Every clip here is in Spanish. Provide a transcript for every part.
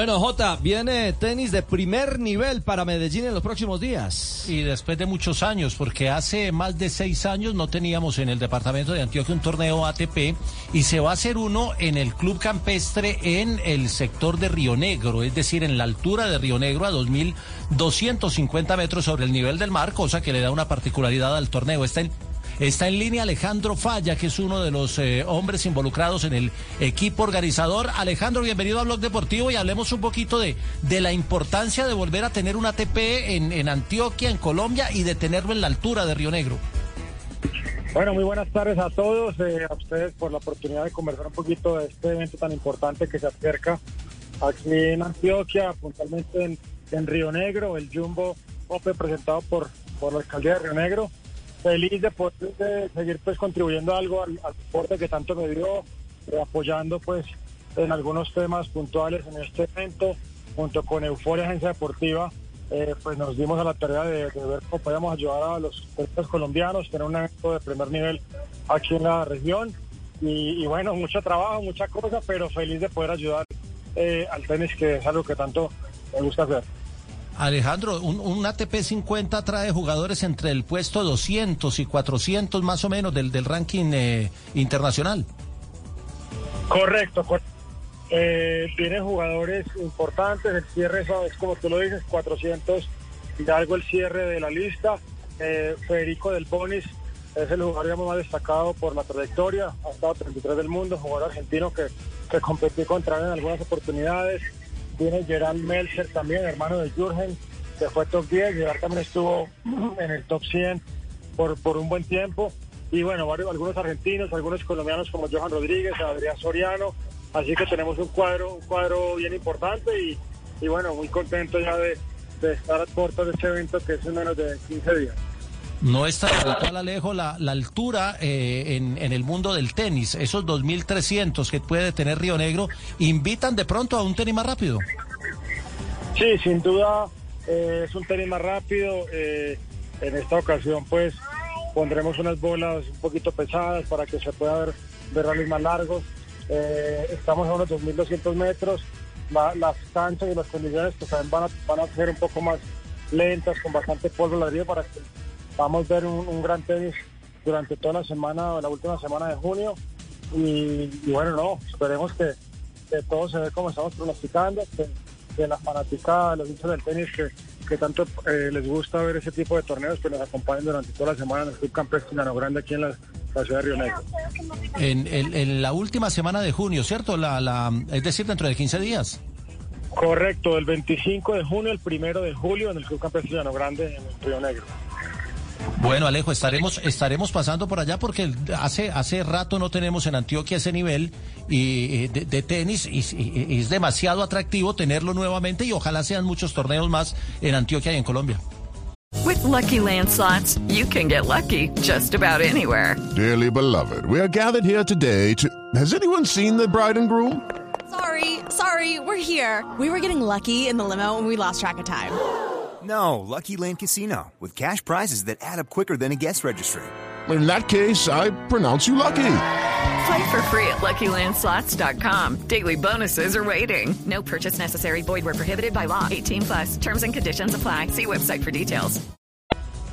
Bueno, Jota, viene tenis de primer nivel para Medellín en los próximos días. Y después de muchos años, porque hace más de seis años no teníamos en el departamento de Antioquia un torneo ATP y se va a hacer uno en el Club Campestre en el sector de Río Negro, es decir, en la altura de Río Negro a 2.250 metros sobre el nivel del mar, cosa que le da una particularidad al torneo. Está en Está en línea Alejandro Falla, que es uno de los eh, hombres involucrados en el equipo organizador. Alejandro, bienvenido a Blog Deportivo y hablemos un poquito de, de la importancia de volver a tener un ATP en, en Antioquia, en Colombia, y de tenerlo en la altura de Río Negro. Bueno, muy buenas tardes a todos, eh, a ustedes por la oportunidad de conversar un poquito de este evento tan importante que se acerca aquí en Antioquia, puntualmente en, en Río Negro, el Jumbo Open presentado por, por la alcaldía de Río Negro feliz de poder seguir pues contribuyendo algo al, deporte que tanto me dio, eh, apoyando pues en algunos temas puntuales en este evento, junto con Euforia Agencia Deportiva, eh, pues nos dimos a la tarea de, ver cómo podíamos ayudar a los deportistas colombianos, tener un evento de primer nivel aquí en la región. Y, bueno, mucho trabajo, mucha cosa, pero feliz de poder ayudar eh, al tenis, que es algo que tanto me gusta hacer. Alejandro, un, ATP 50 trae jugadores entre el puesto 200 y 400 más o menos del, del ranking eh, internacional. Correcto, eh, tiene jugadores importantes, el cierre es como tú lo dices, 400 y algo el cierre de la lista. Eh, Federico del Bonis es el jugador más destacado por la trayectoria, ha estado 33 del mundo, jugador argentino que, que competió contra él en algunas oportunidades. Tiene Gerard Melcher también, hermano de Jürgen, que fue top 10. Gerard también estuvo en el top 100 por, por un buen tiempo. Y bueno, varios, algunos argentinos, algunos colombianos como Johan Rodríguez, Adrián Soriano. Así que tenemos un cuadro, un cuadro bien importante y, y bueno, muy contento ya de, de estar a puertas de este evento que es en menos de 15 días. No está brutal, Alejo, la, la altura eh, en, en, el mundo del tenis, esos 2.300 que puede tener Río Negro, invitan de pronto a un tenis más rápido. Sí, sin duda eh, es un tenis más rápido. Eh, en esta ocasión, pues, pondremos unas bolas un poquito pesadas para que se pueda ver, ver más largos. estamos a unos 2.200 metros. las canchas y las condiciones pues, van a, van a ser un poco más lentas, con bastante polvo la ría para que vamos a ver un, gran tenis durante toda la semana, la última semana de junio. Y, bueno, no, esperemos que, todo se ve como estamos pronosticando, que, que la fanaticada, los hinchas del tenis que, que tanto eh, les gusta ver ese tipo de torneos, que nos acompañen durante toda la semana en el Club Campesino Grande aquí en la, ciudad de Río Negro. En, en, la última semana de junio, ¿cierto? La, la, es decir, dentro de 15 días. Correcto, el 25 de junio, el primero de julio en el Club Campesino Grande en Río Negro. Bueno, Alejo, estaremos, estaremos pasando por allá porque hace, hace rato no tenemos en Antioquia ese nivel y, de, tenis y, es demasiado atractivo tenerlo nuevamente y ojalá sean muchos torneos más en Antioquia y en Colombia. With lucky landslots, you can get lucky just about anywhere. Dearly beloved, we are gathered here today to. Has anyone seen the bride and groom? Sorry, sorry, we're here. We were getting lucky in the limo and we lost track of time. No, Lucky Land Casino, with cash prizes that add up quicker than a guest registry. In that case, I pronounce you lucky. Play for free at LuckyLandSlots.com. Daily bonuses are waiting. No purchase necessary. Void where prohibited by law. 18 plus. Terms and conditions apply. See website for details.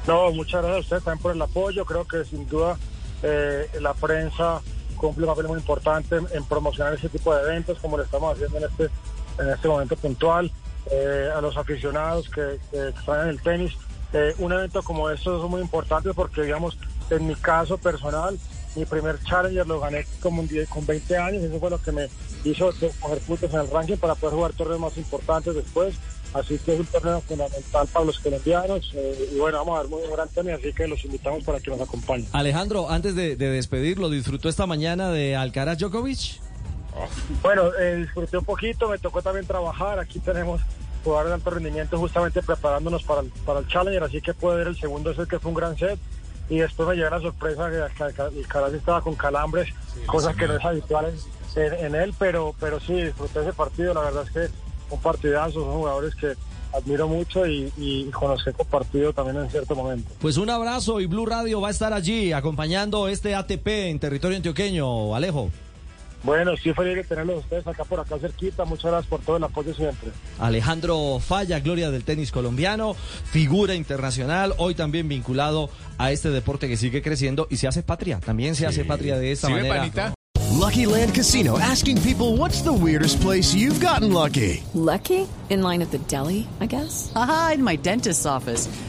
No, muchas gracias a ustedes también por el apoyo. Creo que sin duda eh, la prensa cumple un papel muy importante en, en promocionar ese tipo de eventos como lo estamos haciendo en este, en este momento puntual. Eh, a los aficionados que, que en el tenis. Eh, un evento como estos es muy importante porque, digamos, en mi caso personal, mi primer Challenger lo gané como un con 20 años, eso fue lo que me hizo coger puntos en el ranking para poder jugar torneos más importantes después. Así que es un torneo fundamental para los colombianos. Eh, y bueno, vamos a ver muy gran tenis, así que los invitamos para que nos acompañen. Alejandro, antes de, de despedirlo, ¿disfrutó esta mañana de Alcaraz Djokovic? Bueno, eh, disfruté un poquito, me tocó también trabajar. Aquí tenemos jugadores de alto rendimiento justamente preparándonos para el, para el Challenger, así que pude ver el segundo set que fue un gran set. Y después me llegó la sorpresa que el Caraz estaba con calambres, cosas que no es habitual en, en- en él, pero, pero sí, disfruté ese partido. La verdad es que un partidazo, son jugadores que admiro mucho y, y con los que he compartido también en cierto momento. Pues un abrazo y Blue Radio va a estar allí acompañando este ATP en territorio antioqueño, Alejo. Bueno, sí, feliz de tenerlos ustedes acá por acá cerquita. Muchas gracias por todo el apoyo siempre. Alejandro Falla, gloria del tenis colombiano, figura internacional, hoy también vinculado a este deporte que sigue creciendo y se hace patria, también se hace patria de esta ¿Sí ve, manera. panita? Lucky Land Casino asking people what's the weirdest place you've gotten lucky? Lucky? In line at the deli, I guess? Aha, in my dentist's office.